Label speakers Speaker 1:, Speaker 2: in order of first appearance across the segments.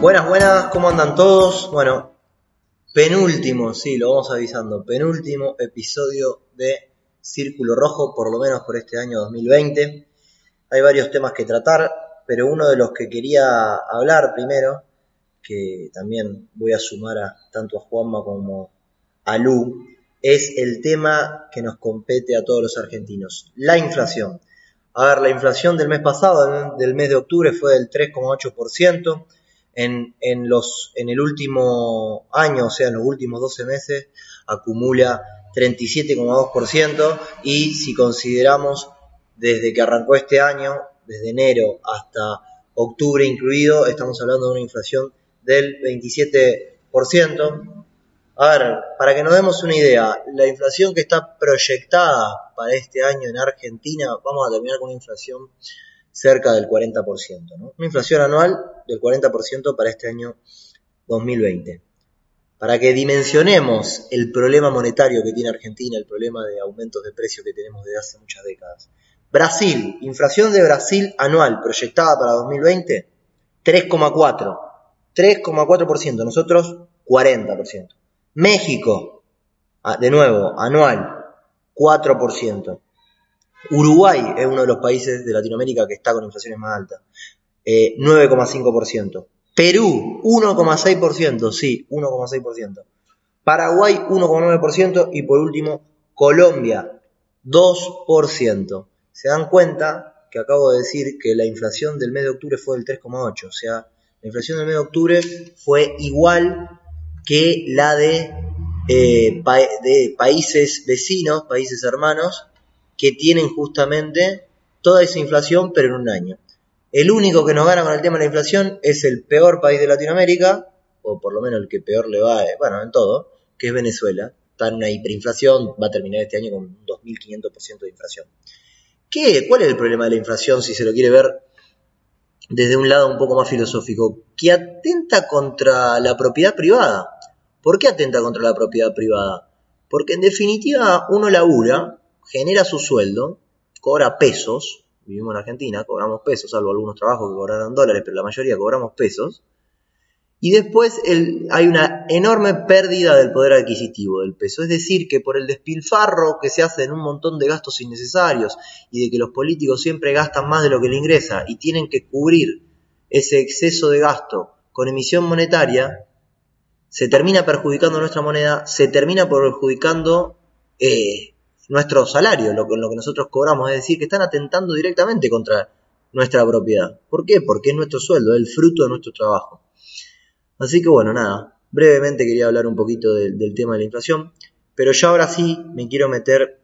Speaker 1: Buenas, buenas, ¿cómo andan todos? Bueno, penúltimo, sí, lo vamos avisando, penúltimo episodio de Círculo Rojo, por lo menos por este año 2020. Hay varios temas que tratar, pero uno de los que quería hablar primero, que también voy a sumar a tanto a Juanma como a Lu, es el tema que nos compete a todos los argentinos, la inflación. A ver, la inflación del mes pasado, del mes de octubre, fue del 3,8% en, en, los, en el último año, o sea, en los últimos 12 meses, acumula 37,2% y si consideramos desde que arrancó este año, desde enero hasta octubre incluido, estamos hablando de una inflación del 27%. A ver, para que nos demos una idea, la inflación que está proyectada para este año en Argentina, vamos a terminar con una inflación cerca del 40%, ¿no? Una inflación anual del 40% para este año 2020. Para que dimensionemos el problema monetario que tiene Argentina, el problema de aumentos de precios que tenemos desde hace muchas décadas. Brasil, inflación de Brasil anual proyectada para 2020, 3,4. 3,4%, nosotros 40%. México, ah, de nuevo, anual, 4%. Uruguay es uno de los países de Latinoamérica que está con inflaciones más altas. 9,5%. Perú, 1,6%, sí, 1,6%. Paraguay, 1,9%. Y por último, Colombia, 2%. Se dan cuenta que acabo de decir que la inflación del mes de octubre fue del 3,8%. O sea, la inflación del mes de octubre fue igual que la de, eh, de países vecinos, países hermanos, que tienen justamente toda esa inflación, pero en un año. El único que nos gana con el tema de la inflación es el peor país de Latinoamérica, o por lo menos el que peor le va, eh, bueno, en todo, que es Venezuela. Está en una hiperinflación, va a terminar este año con un 2.500% de inflación. ¿Qué? ¿Cuál es el problema de la inflación si se lo quiere ver desde un lado un poco más filosófico? Que atenta contra la propiedad privada. ¿Por qué atenta contra la propiedad privada? Porque en definitiva uno labura genera su sueldo, cobra pesos, vivimos en Argentina, cobramos pesos, salvo algunos trabajos que cobraron dólares, pero la mayoría cobramos pesos, y después hay una enorme pérdida del poder adquisitivo del peso. Es decir, que por el despilfarro que se hace en un montón de gastos innecesarios y de que los políticos siempre gastan más de lo que le ingresa y tienen que cubrir ese exceso de gasto con emisión monetaria, se termina perjudicando nuestra moneda, se termina perjudicando eh, nuestro salario, lo, lo que nosotros cobramos, es decir, que están atentando directamente contra nuestra propiedad. ¿Por qué? Porque es nuestro sueldo, es el fruto de nuestro trabajo. Así que bueno, nada, brevemente quería hablar un poquito del tema de la inflación, pero ya ahora sí me quiero meter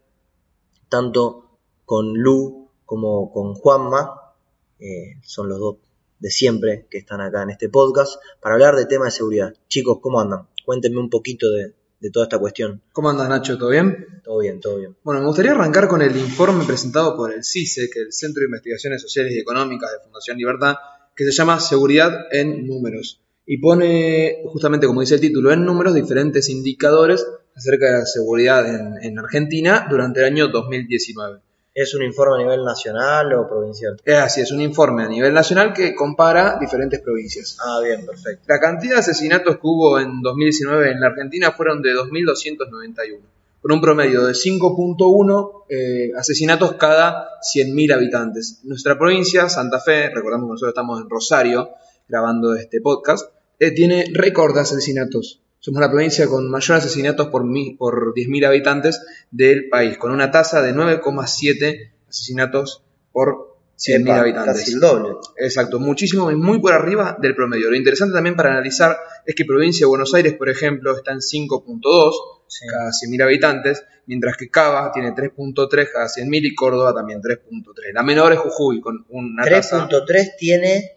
Speaker 1: tanto con Lu como con Juanma, eh, son los dos de siempre que están acá en este podcast, para hablar de tema de seguridad. Chicos, ¿cómo andan? Cuéntenme un poquito de, de toda esta cuestión.
Speaker 2: ¿Cómo andas, Nacho? ¿Todo bien?
Speaker 1: Todo bien, todo bien.
Speaker 2: Bueno, me gustaría arrancar con el informe presentado por el CISE, que es el Centro de Investigaciones Sociales y Económicas de Fundación Libertad, que se llama Seguridad en Números. Y pone, justamente como dice el título, en números diferentes indicadores acerca de la seguridad en, en Argentina durante el año 2019.
Speaker 1: ¿Es un informe a nivel nacional o provincial?
Speaker 2: Es así, es un informe a nivel nacional que compara diferentes provincias.
Speaker 1: Ah, bien, perfecto.
Speaker 2: La cantidad de asesinatos que hubo en 2019 en la Argentina fueron de 2.291, con un promedio de 5.1 eh, asesinatos cada 100.000 habitantes. Nuestra provincia, Santa Fe, recordamos que nosotros estamos en Rosario grabando este podcast, eh, tiene récord de asesinatos. Somos la provincia con mayor asesinatos por, por 10.000 habitantes del país, con una tasa de 9,7 asesinatos por 100.000
Speaker 1: Epa,
Speaker 2: habitantes.
Speaker 1: Casi el doble.
Speaker 2: Exacto, muchísimo, es muy por arriba del promedio. Lo interesante también para analizar es que provincia de Buenos Aires, por ejemplo, está en 5.2
Speaker 1: Sí.
Speaker 2: cada 100.000 habitantes, mientras que Cava tiene 3.3 cada 100.000 y Córdoba también 3.3. La menor es Jujuy, con una tasa...
Speaker 1: 3.3 tiene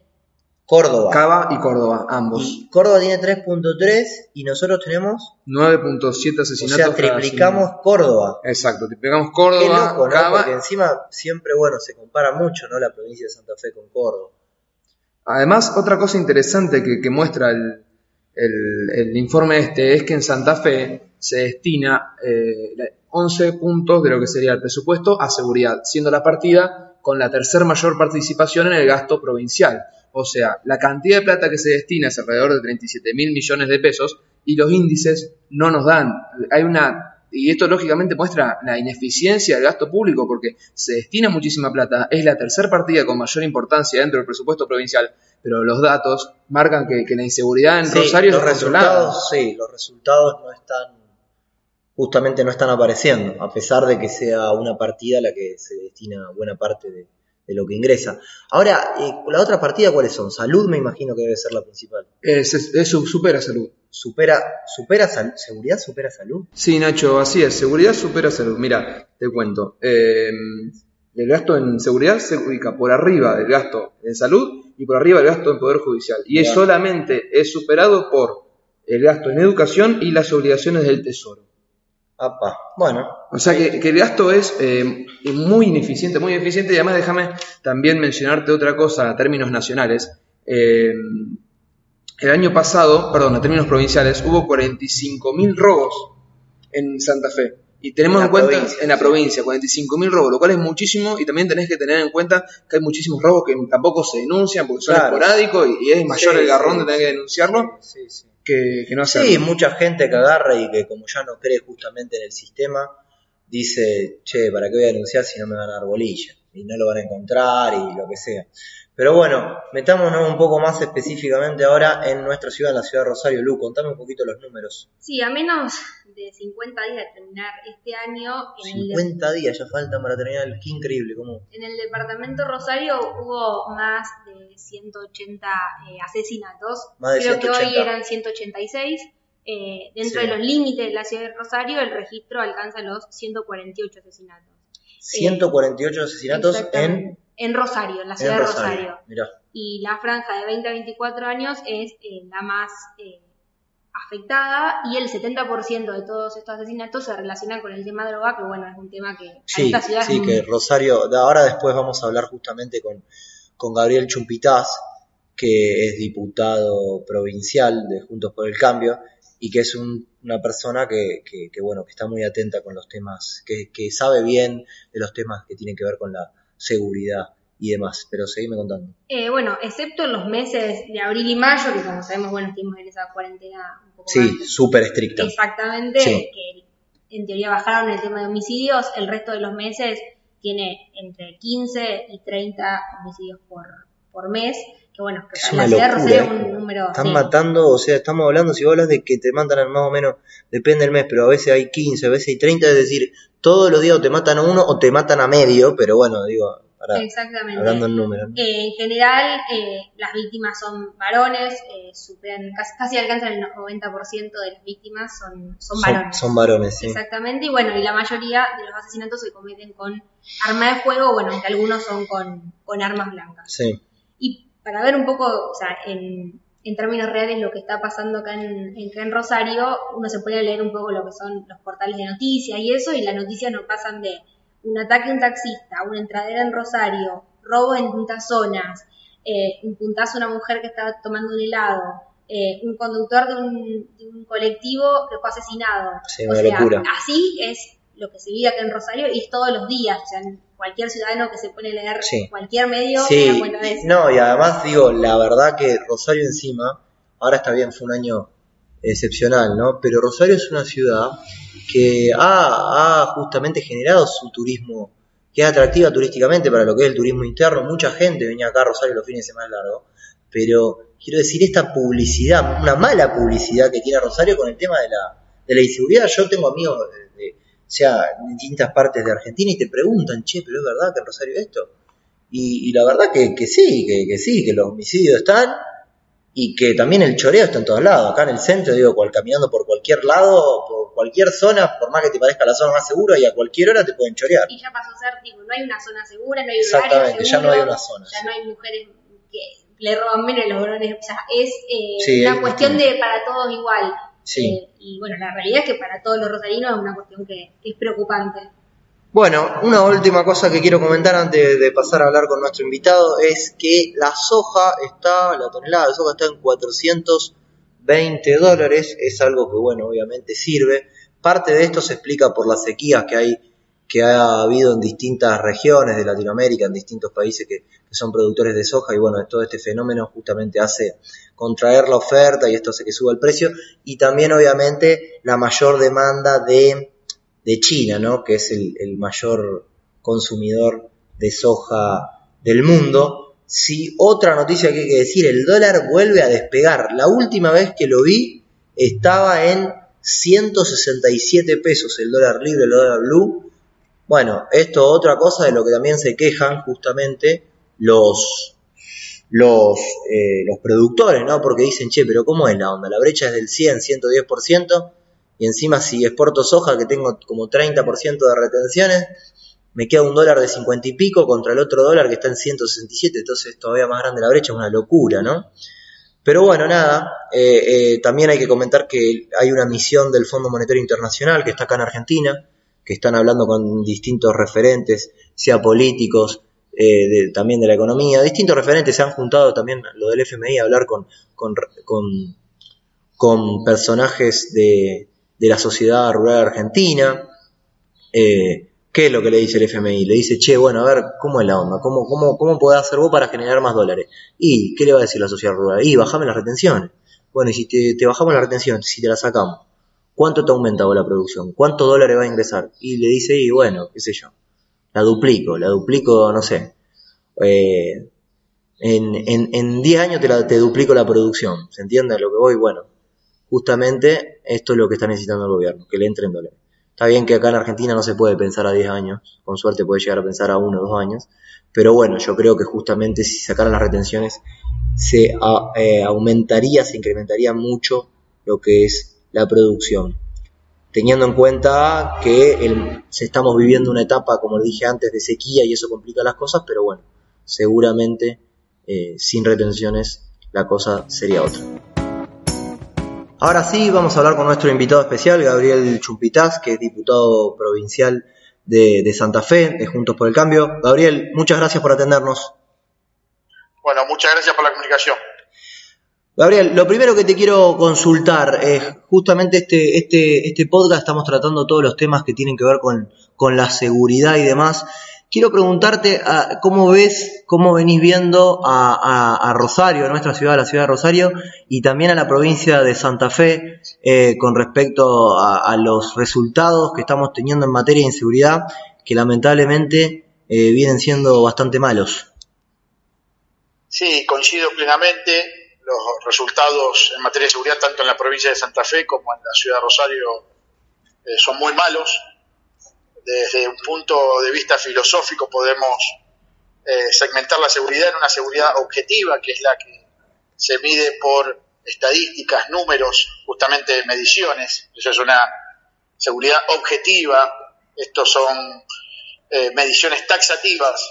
Speaker 1: Córdoba.
Speaker 2: Cava y Córdoba, ambos.
Speaker 1: Y Córdoba tiene 3.3 y nosotros tenemos,
Speaker 2: 9.7
Speaker 1: o
Speaker 2: asesinatos.
Speaker 1: sea,
Speaker 2: cada
Speaker 1: triplicamos Córdoba.
Speaker 2: 100.000. Exacto, triplicamos
Speaker 1: Qué
Speaker 2: Córdoba,
Speaker 1: loco, ¿no?
Speaker 2: Cava.
Speaker 1: Porque encima siempre, bueno, se compara mucho, ¿no? La provincia de Santa Fe con Córdoba.
Speaker 2: Además, otra cosa interesante que, que muestra el, el- el informe este es que en Santa Fe se destina eh, 11 puntos de lo que sería el presupuesto a seguridad, siendo la partida con la tercer mayor participación en el gasto provincial. O sea, la cantidad de plata que se destina es alrededor de 37 mil millones de pesos y los índices no nos dan. Hay una y esto lógicamente muestra la ineficiencia del gasto público porque se destina muchísima plata, es la tercera partida con mayor importancia dentro del presupuesto provincial, pero los datos marcan que, que la inseguridad en
Speaker 1: Sí,
Speaker 2: Rosario
Speaker 1: los
Speaker 2: es
Speaker 1: resultados, sí, los resultados no están, justamente no están apareciendo, a pesar de que sea una partida la que se destina buena parte de, de lo que ingresa. Ahora, eh, la otra partida, ¿cuáles son? Salud, me imagino que debe ser la principal.
Speaker 2: Es, es- es su- supera salud.
Speaker 1: Supera, supera salud, seguridad supera salud.
Speaker 2: Sí, Nacho, así es. Seguridad supera salud. Mira, te cuento. Eh, el gasto en seguridad se ubica por arriba del gasto en salud y por arriba del gasto en poder judicial. Y es solamente es superado por el gasto en educación y las obligaciones del tesoro.
Speaker 1: Apa, bueno,
Speaker 2: O sea que, que el gasto es eh, muy ineficiente, muy ineficiente. Y además déjame también mencionarte otra cosa a términos nacionales. Eh, el año pasado, perdón, a términos provinciales, hubo 45.000 robos en Santa Fe. Y tenemos
Speaker 1: En
Speaker 2: en, cuenta
Speaker 1: provincia,
Speaker 2: en la
Speaker 1: sí.
Speaker 2: provincia 45.000 robos, lo cual es muchísimo y también tenés que tener en cuenta que hay muchísimos robos que tampoco se denuncian porque son
Speaker 1: Claro.
Speaker 2: esporádicos y, y es mayor
Speaker 1: Sí,
Speaker 2: el garrón
Speaker 1: sí,
Speaker 2: de tener que denunciarlo
Speaker 1: sí, sí.
Speaker 2: Que, que no hacerlo.
Speaker 1: Sí, mucha gente que agarra y que como ya no cree justamente en el sistema, dice, che, ¿para qué voy a denunciar si no me van a dar bolilla? Y no lo van a encontrar y lo que sea. Pero bueno, metámonos un poco más específicamente ahora en nuestra ciudad, en la ciudad de Rosario. Lu, contame un poquito los números.
Speaker 3: Sí, a menos de 50 días de terminar este año, en el, de-
Speaker 1: 50 días ya faltan para terminar. Qué increíble, ¿cómo?
Speaker 3: en el departamento Rosario hubo más de 180 eh, asesinatos.
Speaker 1: Más de
Speaker 3: Creo que
Speaker 1: 180.
Speaker 3: hoy eran 186. Eh, dentro
Speaker 1: Sí.
Speaker 3: de los límites de la ciudad de Rosario, el registro alcanza los 148 asesinatos.
Speaker 1: 148 asesinatos en.
Speaker 3: En Rosario, en la
Speaker 1: en
Speaker 3: ciudad de
Speaker 1: Rosario.
Speaker 3: Rosario.
Speaker 1: Mirá.
Speaker 3: y la franja de 20 a 24 años es eh, la más eh, afectada y el 70% de todos estos asesinatos se relacionan con el tema droga, que bueno, es un tema que a
Speaker 1: Sí,
Speaker 3: esta ciudad es
Speaker 1: sí,
Speaker 3: muy-
Speaker 1: que Rosario, de ahora después vamos a hablar justamente con, con Gabriel Chumpitaz, que es diputado provincial de Juntos por el Cambio y que es un- una persona que, que- que, bueno, que está muy atenta con los temas, que, que sabe bien de los temas que tienen que ver con la seguridad y demás. Pero seguime contando.
Speaker 3: Eh, bueno, excepto en los meses de abril y mayo, que como sabemos, bueno, estuvimos en esa cuarentena un poco
Speaker 1: Sí, súper estricta.
Speaker 3: Exactamente,
Speaker 1: Sí.
Speaker 3: que en teoría bajaron el tema de homicidios, el resto de los meses tiene entre 15 y 30 homicidios por, por mes, que bueno, que
Speaker 1: Es
Speaker 3: para
Speaker 1: una
Speaker 3: la ciudad
Speaker 1: locura.
Speaker 3: Rosario es un número...
Speaker 1: Están
Speaker 3: sí.
Speaker 1: matando, o sea, estamos hablando, si vos hablas de que te matan más o menos, depende del mes, pero a veces hay 15, a veces hay 30, es decir, todos los días o te matan a uno o te matan a medio, pero bueno, digo, para,
Speaker 3: Exactamente.
Speaker 1: hablando en números. ¿no?
Speaker 3: Eh, en general, eh, las víctimas son varones, eh, superan, casi, casi alcanzan el 90% de las víctimas son, son varones.
Speaker 1: Son, varones, sí.
Speaker 3: Exactamente, y bueno, y la mayoría de los asesinatos se cometen con arma de fuego, bueno, aunque algunos son con, con armas blancas.
Speaker 1: Sí,
Speaker 3: Y para ver un poco, o sea, en, en términos reales lo que está pasando acá en, en, acá en Rosario, uno se puede leer un poco lo que son los portales de noticias y eso, y las noticias no pasan de un ataque a un taxista, una entradera en Rosario, robo en distintas zonas, eh, un puntazo a una mujer que estaba tomando un helado, eh, un conductor de un, de un colectivo que fue asesinado.
Speaker 1: Sí,
Speaker 3: o sea,
Speaker 1: locura.
Speaker 3: así es lo que se vive acá en Rosario y es todos los días. O sea, cualquier ciudadano que se pone a leer
Speaker 1: Sí.
Speaker 3: cualquier medio
Speaker 1: Sí,
Speaker 3: cuenta de eso.
Speaker 1: no, y además digo, la verdad que Rosario encima, ahora está bien, fue un año excepcional, ¿no? Pero Rosario es una ciudad que ha, ha justamente generado su turismo, que es atractiva turísticamente para lo que es el turismo interno. Mucha gente venía acá a Rosario los fines de semana largos, pero quiero decir, esta publicidad, una mala publicidad que tiene Rosario con el tema de la, de la inseguridad. Yo tengo amigos o sea, en distintas partes de Argentina y te preguntan, che, pero es verdad que en Rosario esto. Y, y la verdad que, que sí, que, que sí, que los homicidios están y que también el choreo está en todos lados. Acá en el centro, digo, cual, caminando por cualquier lado, por cualquier zona, por más que te parezca la zona más segura, y a cualquier hora te pueden chorear.
Speaker 3: Y ya pasó a ser, tipo, no hay una zona segura, no hay
Speaker 1: Exactamente, ya no hay una zona,
Speaker 3: Ya
Speaker 1: sí.
Speaker 3: no hay mujeres que le roban menos a los varones. O sea, es eh,
Speaker 1: Sí,
Speaker 3: una
Speaker 1: es
Speaker 3: cuestión de para todos igual.
Speaker 1: Sí.
Speaker 3: Eh, y bueno, la realidad es que para todos los rosarinos es una cuestión que, es preocupante.
Speaker 1: Bueno, una última cosa que quiero comentar antes de pasar a hablar con nuestro invitado es que la soja está, la tonelada de soja está en 420 dólares, es algo que bueno, obviamente sirve. Parte de esto se explica por las sequías que hay, que ha habido en distintas regiones de Latinoamérica, en distintos países que, son productores de soja y bueno, todo este fenómeno justamente hace contraer la oferta y esto hace que suba el precio y también obviamente la mayor demanda de de China, ¿no? que es el, el mayor consumidor de soja del mundo. Si otra noticia que hay que decir, el dólar vuelve a despegar. La última vez que lo vi estaba en 167 pesos el dólar libre, el dólar blue. Bueno, esto otra cosa de lo que también se quejan justamente los los, eh, los productores, ¿no? Porque dicen, che, pero ¿cómo es la onda? La brecha es del 100, 110%, y encima si exporto soja que tengo como 30% de retenciones, me queda un dólar de 50 y pico contra el otro dólar que está en 167, entonces es todavía más grande la brecha, es una locura, ¿no? Pero bueno, nada, eh, eh, también hay que comentar que hay una misión del Fondo Monetario Internacional que está acá en Argentina, que están hablando con distintos referentes, sea políticos, eh, también de la economía, distintos referentes se han juntado también lo del FMI a hablar con, con, con, personajes de, de la sociedad rural argentina. Eh, ¿Qué es lo que le dice el FMI? Le dice, che, bueno, a ver, ¿cómo es la onda? ¿Cómo, cómo, cómo podés hacer vos para generar más dólares? ¿Y qué le va a decir la sociedad rural? Y bajame las retenciones. Bueno, y si te, te bajamos las retenciones, si te las sacamos, ¿cuánto te aumenta vos la producción? ¿Cuántos dólares va a ingresar? Y le dice, y bueno, qué sé yo, la duplico, la duplico, no sé, eh, en, en, en 10 años te, la, te duplico la producción, ¿se entiende lo que voy? Bueno, justamente esto es lo que está necesitando el gobierno, que le entren dólares. Está bien que acá en Argentina no se puede pensar a 10 años, con suerte puede llegar a pensar a 1 o 2 años, pero bueno, yo creo que justamente si sacaran las retenciones se eh, aumentaría, se incrementaría mucho lo que es la producción. Teniendo en cuenta que se estamos viviendo una etapa, como dije antes, de sequía y eso complica las cosas, pero bueno, seguramente eh, sin retenciones la cosa sería otra. Ahora sí, vamos a hablar con nuestro invitado especial, Gabriel Chumpitaz, que es diputado provincial de, de Santa Fe, de Juntos por el Cambio. Gabriel, muchas gracias por atendernos.
Speaker 4: Bueno, muchas gracias por la comunicación.
Speaker 1: Gabriel, lo primero que te quiero consultar es justamente este, este, este podcast, estamos tratando todos los temas que tienen que ver con, con la seguridad y demás. Quiero preguntarte ah, cómo ves, cómo venís viendo a, a- a Rosario, nuestra ciudad, la ciudad de Rosario, y también a la provincia de Santa Fe, eh, con respecto a, a los resultados que estamos teniendo en materia de inseguridad, que lamentablemente eh, vienen siendo bastante malos.
Speaker 4: Sí, coincido plenamente. Los resultados en materia de seguridad, tanto en la provincia de Santa Fe como en la ciudad de Rosario, eh, son muy malos. Desde un punto de vista filosófico podemos eh, segmentar la seguridad en una seguridad objetiva, que es la que se mide por estadísticas, números, justamente mediciones. Eso es una seguridad objetiva. Estos son eh, mediciones taxativas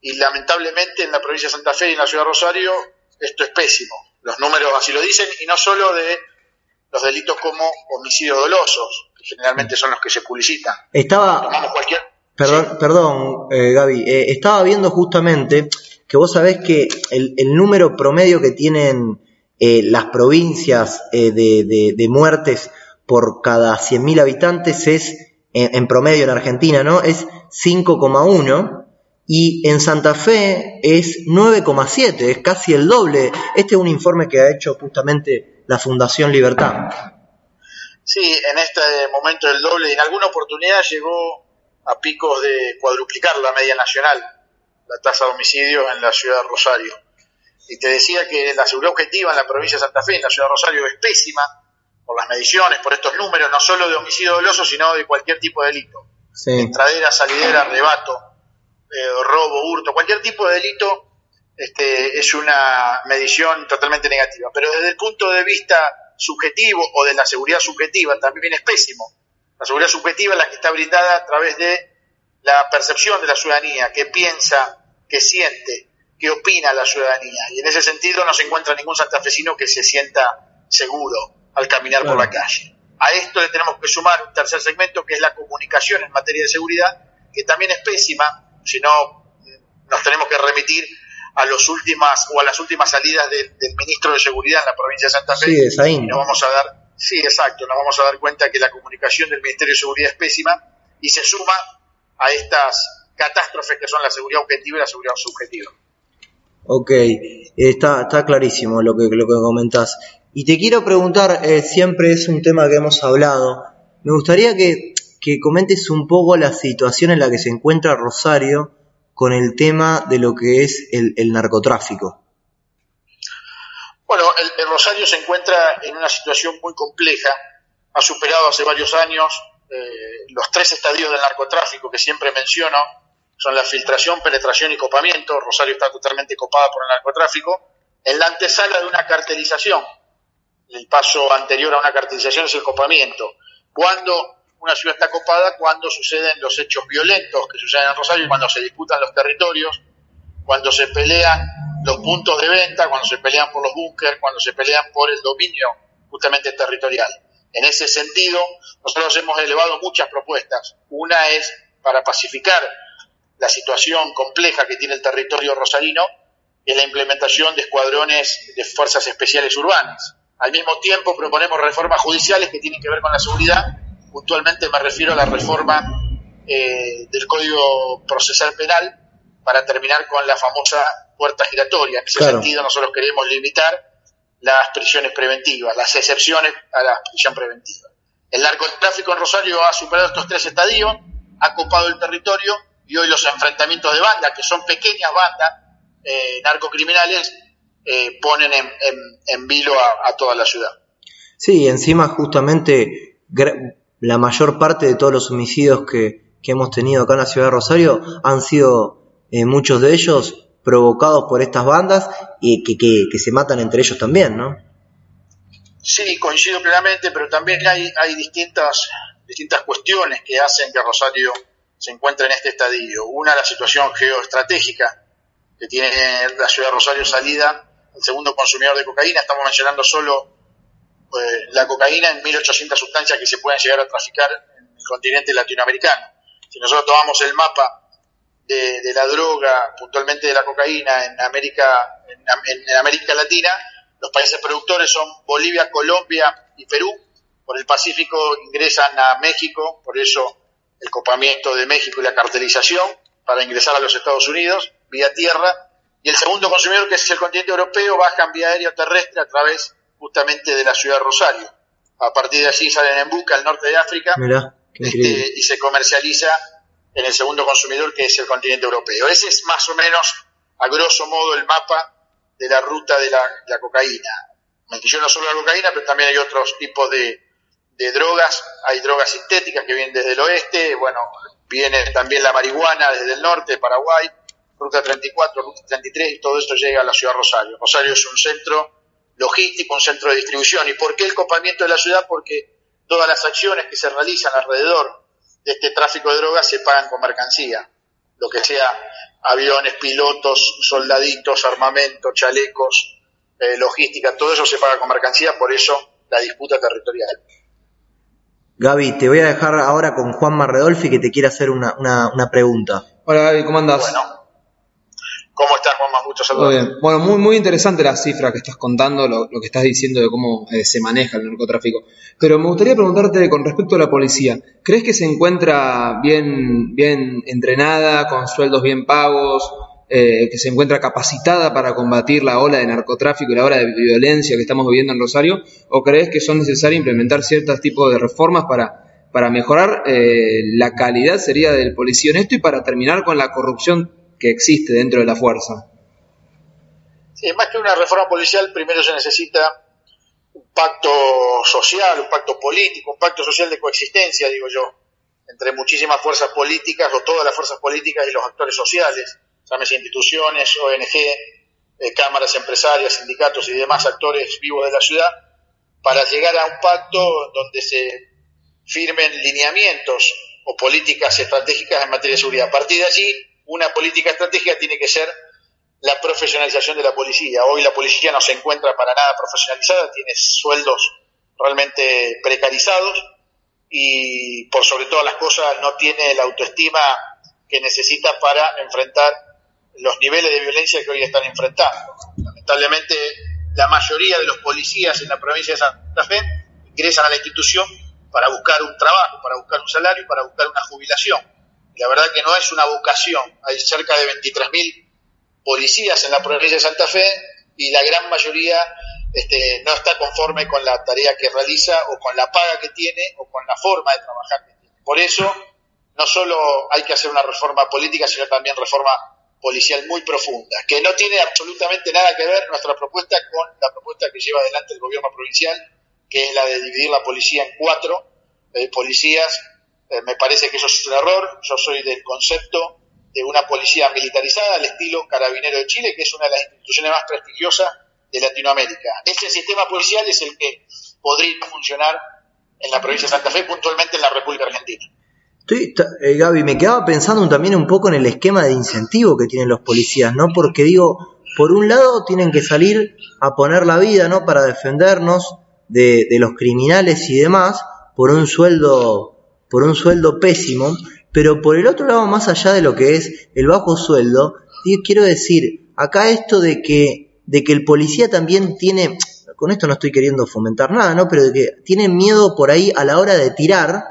Speaker 4: y lamentablemente en la provincia de Santa Fe y en la ciudad de Rosario esto es pésimo. Los números así lo dicen y no solo de los delitos como homicidios dolosos, que generalmente son los que se publicitan.
Speaker 1: Estaba,
Speaker 4: Tomamos cualquier...
Speaker 1: Perdón, perdón eh, Gaby, eh, estaba viendo justamente que vos sabés que el, el número promedio que tienen eh, las provincias eh, de, de- de muertes por cada 100.000 habitantes es, en, en promedio en Argentina, ¿no? Es 5,1 y en Santa Fe es 9,7, es casi el doble. Este es un informe que ha hecho justamente la Fundación Libertad.
Speaker 4: Sí, en este momento el doble y en alguna oportunidad llegó a picos de cuadruplicar la media nacional, la tasa de homicidios en la ciudad de Rosario. Y te decía que la seguridad objetiva en la provincia de Santa Fe, en la ciudad de Rosario, es pésima por las mediciones, por estos números, no solo de homicidio doloso, sino de cualquier tipo de delito.
Speaker 1: Sí.
Speaker 4: Entradera, salidera, arrebato, eh, robo, hurto, cualquier tipo de delito este, es una medición totalmente negativa. Pero desde el punto de vista subjetivo o de la seguridad subjetiva también es pésimo. La seguridad subjetiva es la que está brindada a través de la percepción de la ciudadanía, que piensa, que siente, que opina la ciudadanía. Y en ese sentido no se encuentra ningún santafesino que se sienta seguro al caminar por la calle. A esto le tenemos que sumar un tercer segmento que es la comunicación en materia de seguridad, que también es pésima, si no nos tenemos que remitir a los últimas o a las últimas salidas del ministro de Seguridad en la provincia de Santa Fe.
Speaker 1: Sí, ahí.
Speaker 4: Nos vamos a dar, sí, exacto, nos vamos a dar cuenta que la comunicación del Ministerio de Seguridad es pésima y se suma a estas catástrofes que son la seguridad objetiva y la seguridad subjetiva.
Speaker 1: Ok, está, está clarísimo lo que, lo que comentás. Y te quiero preguntar, eh, siempre es un tema que hemos hablado, me gustaría que, que comentes un poco la situación en la que se encuentra Rosario con el tema de lo que es el, narcotráfico.
Speaker 4: Bueno, el, Rosario se encuentra en una situación muy compleja, ha superado hace varios años eh, los tres estadios del narcotráfico que siempre menciono, son la filtración, penetración y copamiento. Rosario está totalmente copada por el narcotráfico. En la antesala de una cartelización, el paso anterior a una cartelización es el copamiento. Cuando una ciudad está copada cuando suceden los hechos violentos que suceden en Rosario, cuando se disputan los territorios, cuando se pelean los puntos de venta, cuando se pelean por los búnkeres, cuando se pelean por el dominio justamente territorial. En ese sentido, nosotros hemos elevado muchas propuestas. Una es para pacificar la situación compleja que tiene el territorio rosarino y la implementación de escuadrones de fuerzas especiales urbanas. Al mismo tiempo proponemos reformas judiciales que tienen que ver con la seguridad puntualmente me refiero a la reforma eh, del Código Procesal Penal para terminar con la famosa puerta giratoria. En ese sentido, nosotros queremos limitar las prisiones preventivas, las excepciones a la prisión preventiva. El narcotráfico en Rosario ha superado estos tres estadios, ha copado el territorio y hoy los enfrentamientos de bandas, que son pequeñas bandas eh, narcocriminales, eh, ponen en, vilo a, a, toda la ciudad.
Speaker 1: Sí, encima justamente la mayor parte de todos los homicidios que, hemos tenido acá en la ciudad de Rosario han sido eh, muchos de ellos provocados por estas bandas y que, se matan entre ellos también, ¿no?
Speaker 4: Sí, coincido plenamente, pero también hay, hay distintas, distintas cuestiones que hacen que Rosario se encuentre en este estadio. Una, la situación geoestratégica que tiene la ciudad de Rosario salida, el segundo consumidor de cocaína, estamos mencionando solo eh, la cocaína en 1.800 sustancias que se pueden llegar a traficar en el continente latinoamericano. Si nosotros tomamos el mapa de, la droga, puntualmente de la cocaína en América, en, América Latina, los países productores son Bolivia, Colombia y Perú. Por el Pacífico ingresan a México, por eso el copamiento de México y la cartelización para ingresar a los Estados Unidos vía tierra. Y el segundo consumidor, que es el continente europeo, baja en vía aérea o terrestre a través justamente de la ciudad de Rosario. A partir de allí salen en busca al norte de África este, y se comercializa en el segundo consumidor que es el continente europeo. Ese es más o menos, a grosso modo, el mapa de la ruta de la, cocaína. Menciono solo la cocaína, pero también hay otros tipos de, de drogas. Hay drogas sintéticas que vienen desde el oeste, bueno, viene también la marihuana desde el norte, Paraguay, Ruta 34, Ruta 33, y todo esto llega a la ciudad de Rosario. Rosario es un centro logístico, un centro de distribución. ¿Y por qué el copamiento de la ciudad? Porque todas las acciones que se realizan alrededor de este tráfico de drogas se pagan con mercancía, lo que sea aviones, pilotos, soldaditos, armamento, chalecos, eh, logística, todo eso se paga con mercancía, por eso la disputa territorial.
Speaker 1: Gaby, te voy a dejar ahora con Juan Marredolfi que te quiere hacer una, una, pregunta.
Speaker 2: Hola Gaby, ¿cómo andás?
Speaker 4: Bueno, ¿Cómo estás, Juanma? Muchos saludos.
Speaker 2: bien. Bueno, muy, muy interesante la cifra que estás contando, lo, que estás diciendo de cómo eh, se maneja el narcotráfico. Pero me gustaría preguntarte con respecto a la policía. ¿Crees que se encuentra bien, bien entrenada, con sueldos bien pagos, eh, que se encuentra capacitada para combatir la ola de narcotráfico y la ola de violencia que estamos viviendo en Rosario? ¿O crees que son necesarias implementar ciertos tipos de reformas para, para mejorar eh, la calidad, sería del policía honesto, y para terminar con la corrupción que existe dentro de la fuerza.
Speaker 4: Sí, más que una reforma policial, primero se necesita un pacto social, un pacto político, un pacto social de coexistencia, digo yo. entre muchísimas fuerzas políticas o todas las fuerzas políticas y los actores sociales, llámese instituciones, ONG, eh, cámaras empresarias, sindicatos y demás actores vivos de la ciudad, para llegar a un pacto donde se firmen lineamientos o políticas estratégicas en materia de seguridad. A partir de allí, una política estratégica tiene que ser la profesionalización de la policía. Hoy la policía no se encuentra para nada profesionalizada, tiene sueldos realmente precarizados y por sobre todas las cosas no tiene la autoestima que necesita para enfrentar los niveles de violencia que hoy están enfrentando. Lamentablemente la mayoría de los policías en la provincia de Santa Fe ingresan a la institución para buscar un trabajo, para buscar un salario, para buscar una jubilación. La verdad que no es una vocación. Hay cerca de 23.000 policías en la provincia de Santa Fe y la gran mayoría este, no está conforme con la tarea que realiza o con la paga que tiene o con la forma de trabajar que tiene. Por eso, no solo hay que hacer una reforma política, sino también reforma policial muy profunda, que no tiene absolutamente nada que ver nuestra propuesta con la propuesta que lleva adelante el gobierno provincial, que es la de dividir la policía en cuatro eh, policías. Eh, me parece que eso es un error. Yo soy del concepto de una policía militarizada al estilo Carabinero de Chile, que es una de las instituciones más prestigiosas de Latinoamérica. Ese sistema policial es el que podría funcionar en la provincia de Santa Fe, puntualmente en la República Argentina.
Speaker 1: Estoy, eh, Gaby, me quedaba pensando también un poco en el esquema de incentivo que tienen los policías, ¿no? Porque digo, por un lado tienen que salir a poner la vida, ¿no? Para defendernos de, de los criminales y demás, por un sueldo, por un sueldo pésimo, pero por el otro lado, más allá de lo que es el bajo sueldo, quiero decir, acá esto de que, de que el policía también tiene, con esto no estoy queriendo fomentar nada, ¿no? Pero de que tiene miedo por ahí a la hora de tirar,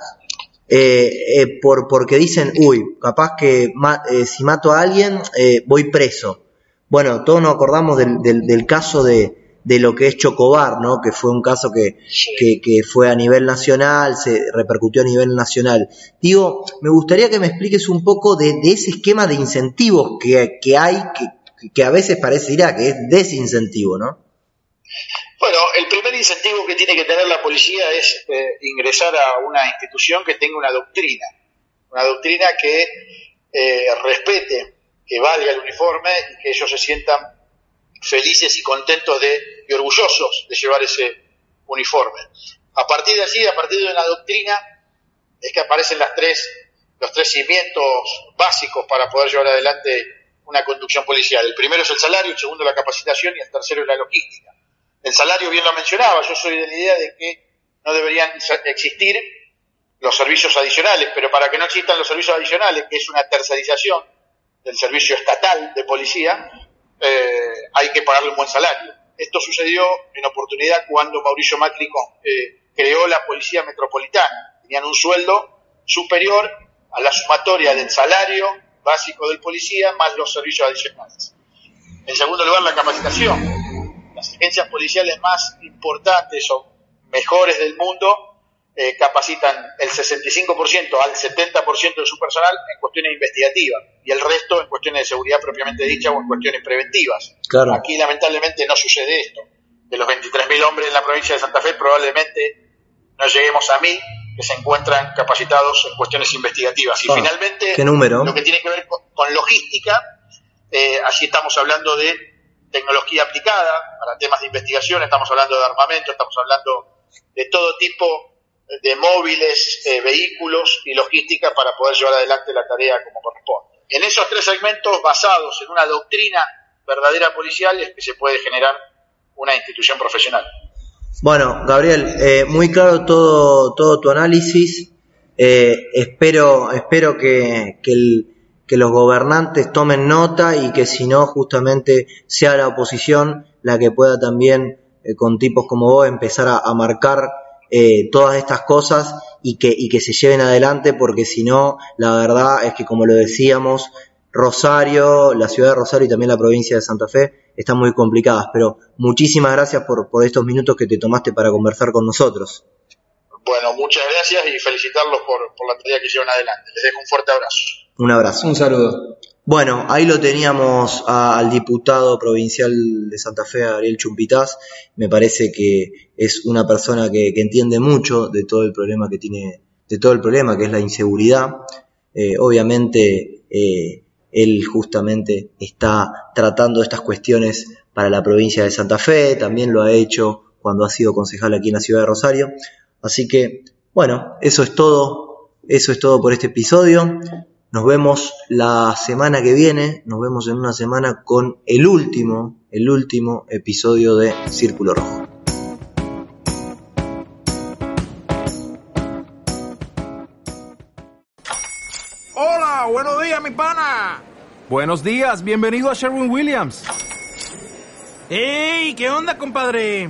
Speaker 1: eh, eh, por, porque dicen, uy, capaz que eh, si mato a alguien voy preso. Bueno, todos nos acordamos del, del, caso de, de, lo que es Chocobar, ¿no? Que fue un caso que, que, que, fue a nivel nacional, se repercutió a nivel nacional. Digo, me gustaría que me expliques un poco de, de ese esquema de incentivos que, que hay, que, que a veces parecería que es desincentivo, ¿no?
Speaker 4: Bueno, el primer incentivo que tiene que tener la policía es eh, ingresar a una institución que tenga una doctrina, una doctrina que eh, respete, que valga el uniforme y que ellos se sientan felices y contentos de, y orgullosos de llevar ese uniforme. A partir de allí, a partir de una doctrina, es que aparecen las tres, los tres cimientos básicos para poder llevar adelante una conducción policial. El primero es el salario, el segundo la capacitación y el tercero es la logística. El salario bien lo mencionaba, yo soy de la idea de que no deberían existir los servicios adicionales, pero para que no existan los servicios adicionales, que es una tercerización del servicio estatal de policía, eh, hay que pagarle un buen salario. Esto sucedió en oportunidad cuando Mauricio Macri eh, creó la Policía Metropolitana. Tenían un sueldo superior a la sumatoria del salario básico del policía más los servicios adicionales. En segundo lugar, la capacitación las agencias policiales más importantes o mejores del mundo eh, capacitan el 65% al 70% de su personal en cuestiones investigativas y el resto en cuestiones de seguridad propiamente dicha o en cuestiones preventivas. Aquí lamentablemente no sucede esto. De los 23.000 hombres en la provincia de Santa Fe probablemente no lleguemos a 1.000 que se encuentran capacitados en cuestiones investigativas. Y ah, finalmente, lo que tiene que ver con, logística, eh, allí estamos hablando de tecnología aplicada para temas de investigación, estamos hablando de armamento, estamos hablando de todo tipo de móviles, eh, vehículos y logística para poder llevar adelante la tarea como corresponde. En esos tres segmentos basados en una doctrina verdadera policial es que se puede generar una institución profesional.
Speaker 1: Bueno, Gabriel, eh, muy claro todo, todo tu análisis. Eh, espero, espero que, que los gobernantes tomen nota y que si no, justamente sea la oposición la que pueda también, con tipos como vos, empezar a, marcar eh, todas estas cosas y que, y que se lleven adelante, porque si no, la verdad es que como lo decíamos, Rosario, la ciudad de Rosario y también la provincia de Santa Fe están muy complicadas. Pero muchísimas gracias por, por estos minutos que te tomaste para conversar con nosotros.
Speaker 4: Bueno, muchas gracias y felicitarlos por, por la tarea que llevan adelante. Les dejo un fuerte abrazo.
Speaker 1: Un abrazo.
Speaker 2: Un saludo.
Speaker 1: Bueno, ahí lo teníamos al diputado provincial de Santa Fe, Ariel Chumpitaz. Me parece que es una persona que, entiende mucho de todo el problema que tiene de todo el problema, que es la inseguridad. Eh, obviamente, eh, él justamente está tratando estas cuestiones para la provincia de Santa Fe, también lo ha hecho cuando ha sido concejal aquí en la ciudad de Rosario. Así que, bueno, eso es todo, eso es todo por este episodio. Nos vemos la semana que viene, nos vemos en una semana con el último, el último episodio de Círculo Rojo.
Speaker 5: Hola, buenos días, mi pana.
Speaker 6: Buenos días, bienvenido a Sherwin Williams.
Speaker 5: ¡Ey! ¿Qué onda, compadre?